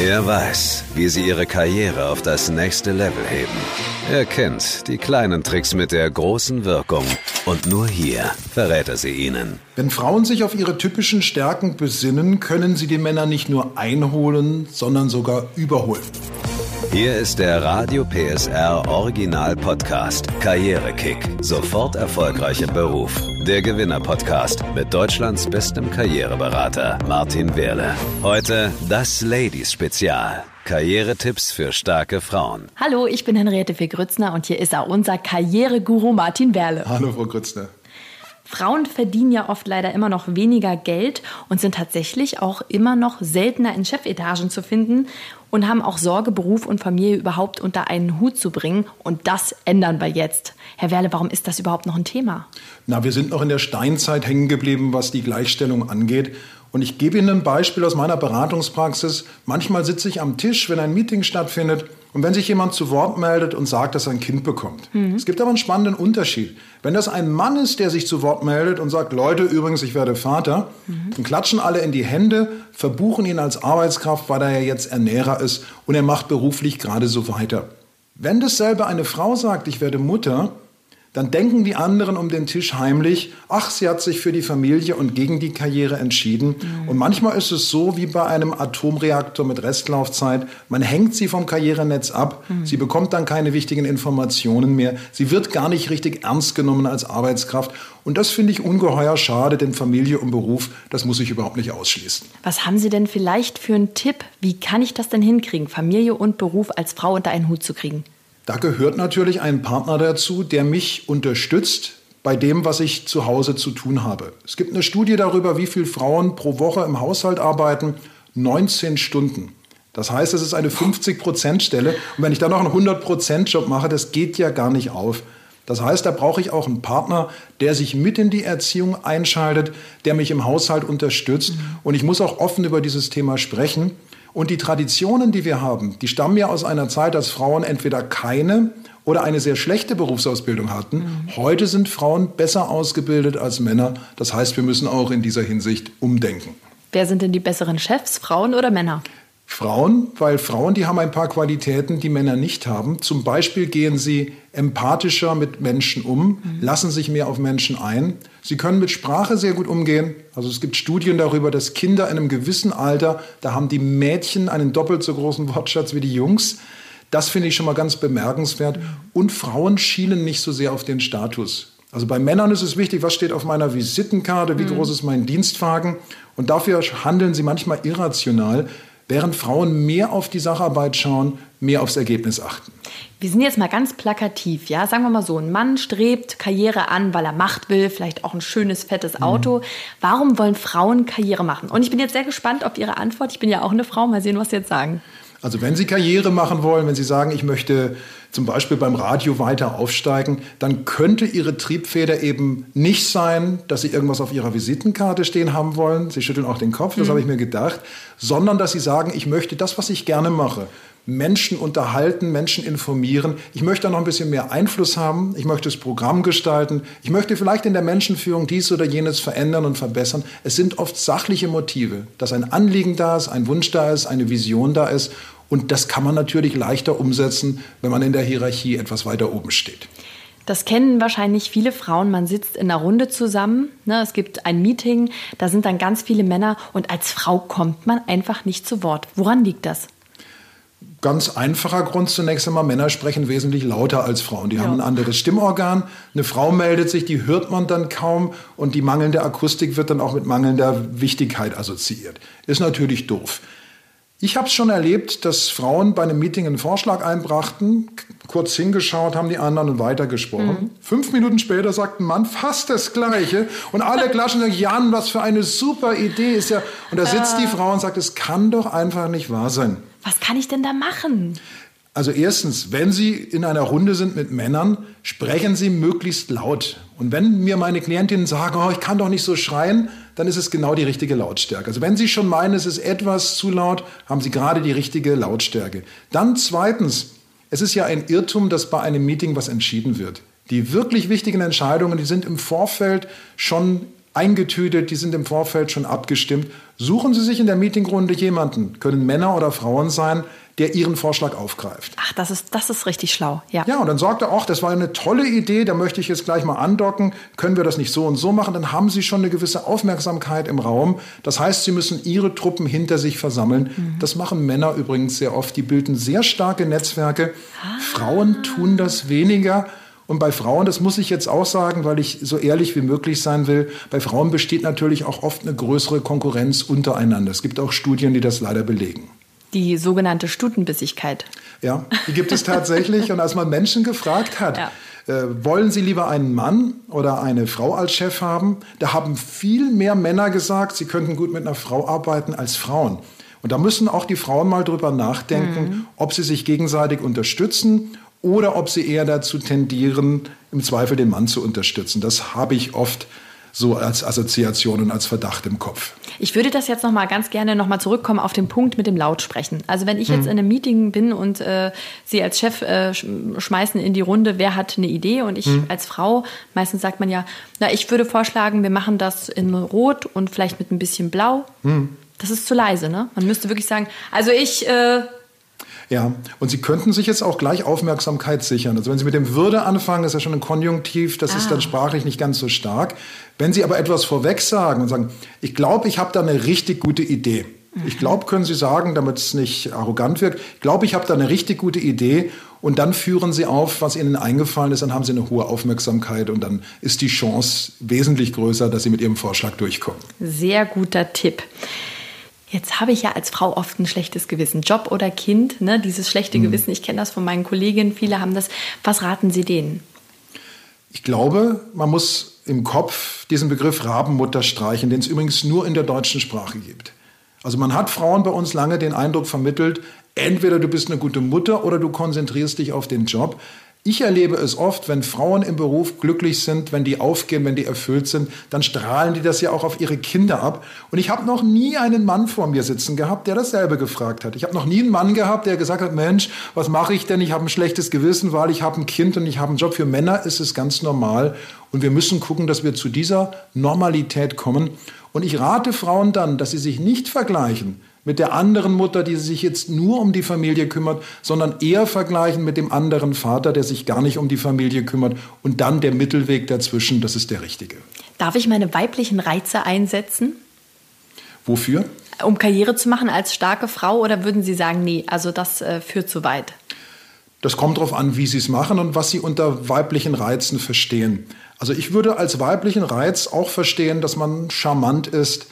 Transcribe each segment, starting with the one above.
Er weiß, wie sie ihre Karriere auf das nächste Level heben. Er kennt die kleinen Tricks mit der großen Wirkung. Und nur hier verrät er sie ihnen. Wenn Frauen sich auf ihre typischen Stärken besinnen, können sie die Männer nicht nur einholen, sondern sogar überholen. Hier ist der Radio PSR Original Podcast Karrierekick. Sofort erfolgreich im Beruf. Der Gewinner Podcast mit Deutschlands bestem Karriereberater Martin Wehrle. Heute das Ladies Spezial. Karrieretipps für starke Frauen. Hallo, ich bin Henriette Fee Grützner und hier ist auch unser Karriereguru Martin Werle. Hallo, Frau Grützner. Frauen verdienen ja oft leider immer noch weniger Geld und sind tatsächlich auch immer noch seltener in Chefetagen zu finden und haben auch Sorge, Beruf und Familie überhaupt unter einen Hut zu bringen. Und das ändern wir jetzt. Herr Werle, warum ist das überhaupt noch ein Thema? Na, wir sind noch in der Steinzeit hängen geblieben, was die Gleichstellung angeht. Und ich gebe Ihnen ein Beispiel aus meiner Beratungspraxis. Manchmal sitze ich am Tisch, wenn ein Meeting stattfindet und wenn sich jemand zu Wort meldet und sagt, dass er ein Kind bekommt. Mhm. Es gibt aber einen spannenden Unterschied. Wenn das ein Mann ist, der sich zu Wort meldet und sagt, Leute, übrigens, ich werde Vater, mhm. dann klatschen alle in die Hände, verbuchen ihn als Arbeitskraft, weil er ja jetzt Ernährer ist und er macht beruflich gerade so weiter. Wenn dasselbe eine Frau sagt, ich werde Mutter, dann denken die anderen um den Tisch heimlich, ach, sie hat sich für die Familie und gegen die Karriere entschieden. Mhm. Und manchmal ist es so wie bei einem Atomreaktor mit Restlaufzeit, man hängt sie vom Karrierenetz ab, mhm. sie bekommt dann keine wichtigen Informationen mehr, sie wird gar nicht richtig ernst genommen als Arbeitskraft. Und das finde ich ungeheuer schade, denn Familie und Beruf, das muss ich überhaupt nicht ausschließen. Was haben Sie denn vielleicht für einen Tipp? Wie kann ich das denn hinkriegen, Familie und Beruf als Frau unter einen Hut zu kriegen? Da gehört natürlich ein Partner dazu, der mich unterstützt bei dem, was ich zu Hause zu tun habe. Es gibt eine Studie darüber, wie viele Frauen pro Woche im Haushalt arbeiten. 19 Stunden. Das heißt, es ist eine 50-Prozent-Stelle. Und wenn ich dann noch einen 100-Prozent-Job mache, das geht ja gar nicht auf. Das heißt, da brauche ich auch einen Partner, der sich mit in die Erziehung einschaltet, der mich im Haushalt unterstützt. Und ich muss auch offen über dieses Thema sprechen. Und die Traditionen, die wir haben, die stammen ja aus einer Zeit, als Frauen entweder keine oder eine sehr schlechte Berufsausbildung hatten. Mhm. Heute sind Frauen besser ausgebildet als Männer. Das heißt, wir müssen auch in dieser Hinsicht umdenken. Wer sind denn die besseren Chefs, Frauen oder Männer? Frauen, weil Frauen, die haben ein paar Qualitäten, die Männer nicht haben. Zum Beispiel gehen sie empathischer mit Menschen um, mhm. lassen sich mehr auf Menschen ein. Sie können mit Sprache sehr gut umgehen. Also es gibt Studien darüber, dass Kinder in einem gewissen Alter, da haben die Mädchen einen doppelt so großen Wortschatz wie die Jungs. Das finde ich schon mal ganz bemerkenswert. Und Frauen schielen nicht so sehr auf den Status. Also bei Männern ist es wichtig, was steht auf meiner Visitenkarte, wie mhm. groß ist mein Dienstwagen. Und dafür handeln sie manchmal irrational während Frauen mehr auf die Sacharbeit schauen, mehr aufs Ergebnis achten. Wir sind jetzt mal ganz plakativ, ja, sagen wir mal so, ein Mann strebt Karriere an, weil er Macht will, vielleicht auch ein schönes, fettes Auto. Mhm. Warum wollen Frauen Karriere machen? Und ich bin jetzt sehr gespannt auf Ihre Antwort. Ich bin ja auch eine Frau, mal sehen, was Sie jetzt sagen. Also wenn Sie Karriere machen wollen, wenn Sie sagen, ich möchte zum Beispiel beim Radio weiter aufsteigen, dann könnte Ihre Triebfeder eben nicht sein, dass Sie irgendwas auf Ihrer Visitenkarte stehen haben wollen. Sie schütteln auch den Kopf, das mhm. habe ich mir gedacht, sondern dass Sie sagen, ich möchte das, was ich gerne mache, Menschen unterhalten, Menschen informieren. Ich möchte da noch ein bisschen mehr Einfluss haben. Ich möchte das Programm gestalten. Ich möchte vielleicht in der Menschenführung dies oder jenes verändern und verbessern. Es sind oft sachliche Motive, dass ein Anliegen da ist, ein Wunsch da ist, eine Vision da ist. Und das kann man natürlich leichter umsetzen, wenn man in der Hierarchie etwas weiter oben steht. Das kennen wahrscheinlich viele Frauen. Man sitzt in einer Runde zusammen. Ne? Es gibt ein Meeting, da sind dann ganz viele Männer und als Frau kommt man einfach nicht zu Wort. Woran liegt das? Ganz einfacher Grund zunächst einmal, Männer sprechen wesentlich lauter als Frauen. Die ja. haben ein anderes Stimmorgan. Eine Frau meldet sich, die hört man dann kaum und die mangelnde Akustik wird dann auch mit mangelnder Wichtigkeit assoziiert. Ist natürlich doof. Ich habe es schon erlebt, dass Frauen bei einem Meeting einen Vorschlag einbrachten, kurz hingeschaut haben die anderen und weitergesprochen. Mhm. Fünf Minuten später sagt ein Mann fast das Gleiche und alle klatschen und sagen, Jan, was für eine super Idee ist ja. Und da sitzt äh. die Frau und sagt, es kann doch einfach nicht wahr sein. Was kann ich denn da machen? Also erstens, wenn Sie in einer Runde sind mit Männern, sprechen Sie möglichst laut. Und wenn mir meine Klientinnen sagen, oh, ich kann doch nicht so schreien, dann ist es genau die richtige Lautstärke. Also wenn Sie schon meinen, es ist etwas zu laut, haben Sie gerade die richtige Lautstärke. Dann zweitens, es ist ja ein Irrtum, dass bei einem Meeting was entschieden wird. Die wirklich wichtigen Entscheidungen, die sind im Vorfeld schon eingetütet, die sind im Vorfeld schon abgestimmt. Suchen Sie sich in der Meetingrunde jemanden, können Männer oder Frauen sein, der Ihren Vorschlag aufgreift. Ach, das ist, das ist richtig schlau. Ja. ja, und dann sagt er auch, das war eine tolle Idee, da möchte ich jetzt gleich mal andocken. Können wir das nicht so und so machen? Dann haben Sie schon eine gewisse Aufmerksamkeit im Raum. Das heißt, Sie müssen Ihre Truppen hinter sich versammeln. Mhm. Das machen Männer übrigens sehr oft. Die bilden sehr starke Netzwerke. Ah. Frauen tun das weniger. Und bei Frauen, das muss ich jetzt auch sagen, weil ich so ehrlich wie möglich sein will, bei Frauen besteht natürlich auch oft eine größere Konkurrenz untereinander. Es gibt auch Studien, die das leider belegen. Die sogenannte Stutenbissigkeit. Ja, die gibt es tatsächlich. Und als man Menschen gefragt hat, ja. äh, wollen sie lieber einen Mann oder eine Frau als Chef haben, da haben viel mehr Männer gesagt, sie könnten gut mit einer Frau arbeiten als Frauen. Und da müssen auch die Frauen mal drüber nachdenken, mhm. ob sie sich gegenseitig unterstützen oder ob sie eher dazu tendieren, im Zweifel den Mann zu unterstützen. Das habe ich oft so als Assoziation und als Verdacht im Kopf. Ich würde das jetzt noch mal ganz gerne noch mal zurückkommen auf den Punkt mit dem Lautsprechen. Also wenn ich jetzt hm. in einem Meeting bin und äh, Sie als Chef äh, schmeißen in die Runde, wer hat eine Idee und ich hm. als Frau, meistens sagt man ja, na ich würde vorschlagen, wir machen das in Rot und vielleicht mit ein bisschen Blau. Hm. Das ist zu leise, ne? Man müsste wirklich sagen, also ich äh, ja, und Sie könnten sich jetzt auch gleich Aufmerksamkeit sichern. Also wenn Sie mit dem Würde anfangen, ist ja schon ein Konjunktiv, das ah. ist dann sprachlich nicht ganz so stark. Wenn Sie aber etwas vorweg sagen und sagen, ich glaube, ich habe da eine richtig gute Idee. Ich glaube, können Sie sagen, damit es nicht arrogant wirkt, ich glaube, ich habe da eine richtig gute Idee und dann führen Sie auf, was Ihnen eingefallen ist, dann haben Sie eine hohe Aufmerksamkeit und dann ist die Chance wesentlich größer, dass Sie mit Ihrem Vorschlag durchkommen. Sehr guter Tipp. Jetzt habe ich ja als Frau oft ein schlechtes Gewissen. Job oder Kind, ne? dieses schlechte mhm. Gewissen, ich kenne das von meinen Kolleginnen, viele haben das. Was raten Sie denen? Ich glaube, man muss im Kopf diesen Begriff Rabenmutter streichen, den es übrigens nur in der deutschen Sprache gibt. Also man hat Frauen bei uns lange den Eindruck vermittelt, entweder du bist eine gute Mutter oder du konzentrierst dich auf den Job. Ich erlebe es oft, wenn Frauen im Beruf glücklich sind, wenn die aufgehen, wenn die erfüllt sind, dann strahlen die das ja auch auf ihre Kinder ab. Und ich habe noch nie einen Mann vor mir sitzen gehabt, der dasselbe gefragt hat. Ich habe noch nie einen Mann gehabt, der gesagt hat, Mensch, was mache ich denn? Ich habe ein schlechtes Gewissen, weil ich habe ein Kind und ich habe einen Job. Für Männer ist es ganz normal. Und wir müssen gucken, dass wir zu dieser Normalität kommen. Und ich rate Frauen dann, dass sie sich nicht vergleichen mit der anderen Mutter, die sich jetzt nur um die Familie kümmert, sondern eher vergleichen mit dem anderen Vater, der sich gar nicht um die Familie kümmert. Und dann der Mittelweg dazwischen, das ist der richtige. Darf ich meine weiblichen Reize einsetzen? Wofür? Um Karriere zu machen als starke Frau oder würden Sie sagen, nee, also das äh, führt zu weit? Das kommt darauf an, wie Sie es machen und was Sie unter weiblichen Reizen verstehen. Also ich würde als weiblichen Reiz auch verstehen, dass man charmant ist,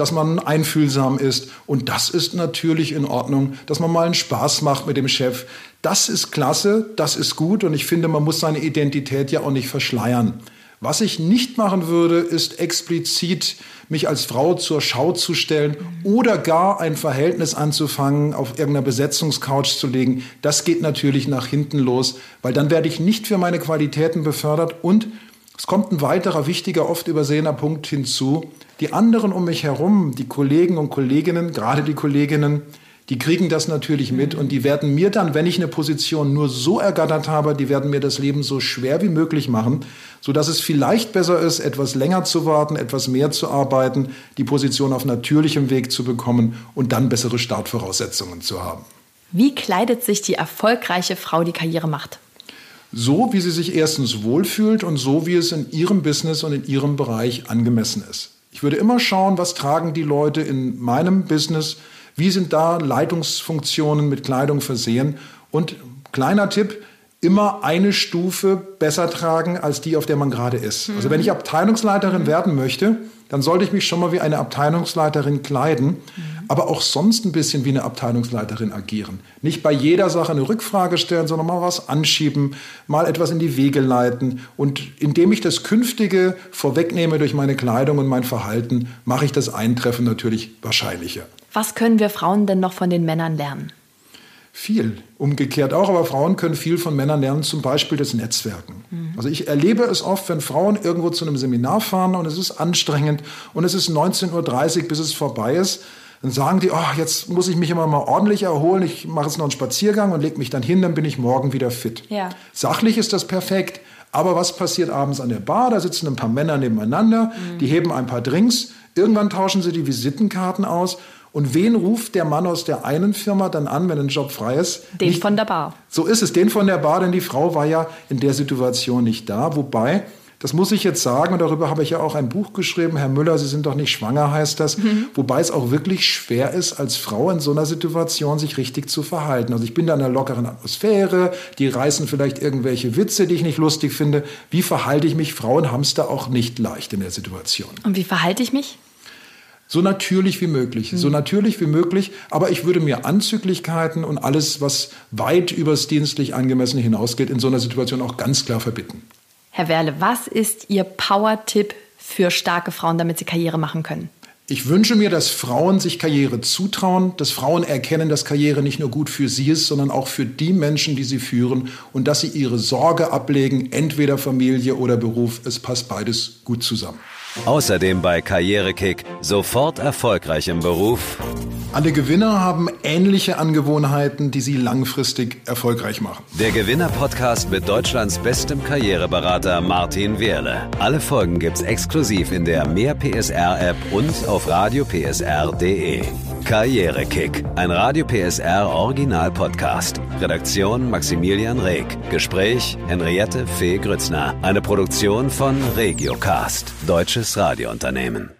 dass man einfühlsam ist. Und das ist natürlich in Ordnung, dass man mal einen Spaß macht mit dem Chef. Das ist klasse, das ist gut und ich finde, man muss seine Identität ja auch nicht verschleiern. Was ich nicht machen würde, ist explizit mich als Frau zur Schau zu stellen oder gar ein Verhältnis anzufangen, auf irgendeiner Besetzungscouch zu legen. Das geht natürlich nach hinten los, weil dann werde ich nicht für meine Qualitäten befördert und es kommt ein weiterer wichtiger, oft übersehener Punkt hinzu. Die anderen um mich herum, die Kollegen und Kolleginnen, gerade die Kolleginnen, die kriegen das natürlich mit und die werden mir dann, wenn ich eine Position nur so ergattert habe, die werden mir das Leben so schwer wie möglich machen, sodass es vielleicht besser ist, etwas länger zu warten, etwas mehr zu arbeiten, die Position auf natürlichem Weg zu bekommen und dann bessere Startvoraussetzungen zu haben. Wie kleidet sich die erfolgreiche Frau, die Karriere macht? So, wie sie sich erstens wohlfühlt und so, wie es in ihrem Business und in ihrem Bereich angemessen ist. Ich würde immer schauen, was tragen die Leute in meinem Business, wie sind da Leitungsfunktionen mit Kleidung versehen und kleiner Tipp, immer eine Stufe besser tragen als die, auf der man gerade ist. Mhm. Also wenn ich Abteilungsleiterin mhm. werden möchte, dann sollte ich mich schon mal wie eine Abteilungsleiterin kleiden, mhm. aber auch sonst ein bisschen wie eine Abteilungsleiterin agieren. Nicht bei jeder Sache eine Rückfrage stellen, sondern mal was anschieben, mal etwas in die Wege leiten. Und indem ich das Künftige vorwegnehme durch meine Kleidung und mein Verhalten, mache ich das Eintreffen natürlich wahrscheinlicher. Was können wir Frauen denn noch von den Männern lernen? Viel. Umgekehrt auch, aber Frauen können viel von Männern lernen, zum Beispiel das Netzwerken. Mhm. Also ich erlebe es oft, wenn Frauen irgendwo zu einem Seminar fahren und es ist anstrengend und es ist 19.30 Uhr, bis es vorbei ist, dann sagen die, oh, jetzt muss ich mich immer mal ordentlich erholen, ich mache jetzt noch einen Spaziergang und lege mich dann hin, dann bin ich morgen wieder fit. Ja. Sachlich ist das perfekt, Aber was passiert abends an der Bar? Da sitzen ein paar Männer nebeneinander, mhm. die heben ein paar Drinks, irgendwann tauschen sie die Visitenkarten aus und wen ruft der Mann aus der einen Firma dann an, wenn ein Job frei ist? Den nicht, von der Bar. So ist es, den von der Bar, denn die Frau war ja in der Situation nicht da. Wobei, das muss ich jetzt sagen, und darüber habe ich ja auch ein Buch geschrieben, Herr Müller, Sie sind doch nicht schwanger, heißt das. Mhm. Wobei es auch wirklich schwer ist, als Frau in so einer Situation sich richtig zu verhalten. Also ich bin da in einer lockeren Atmosphäre, die reißen vielleicht irgendwelche Witze, die ich nicht lustig finde. Wie verhalte ich mich? Frauen haben es da auch nicht leicht in der Situation. Und wie verhalte ich mich? So natürlich wie möglich, so hm. natürlich wie möglich. Aber ich würde mir Anzüglichkeiten und alles, was weit übers dienstlich angemessene hinausgeht, in so einer Situation auch ganz klar verbitten. Herr Werle, was ist Ihr Power-Tipp für starke Frauen, damit sie Karriere machen können? Ich wünsche mir, dass Frauen sich Karriere zutrauen, dass Frauen erkennen, dass Karriere nicht nur gut für sie ist, sondern auch für die Menschen, die sie führen und dass sie ihre Sorge ablegen, entweder Familie oder Beruf. Es passt beides gut zusammen. Außerdem bei Karrierekick sofort erfolgreich im Beruf. Alle Gewinner haben ähnliche Angewohnheiten, die sie langfristig erfolgreich machen. Der Gewinner-Podcast mit Deutschlands bestem Karriereberater Martin Wehrle. Alle Folgen gibt's exklusiv in der Mehr PSR-App und auf radiopsr.de. Karrierekick, ein Radio PSR Original Podcast. Redaktion Maximilian Reg. Gespräch Henriette Fee Grützner. Eine Produktion von Regiocast, deutsches Radiounternehmen.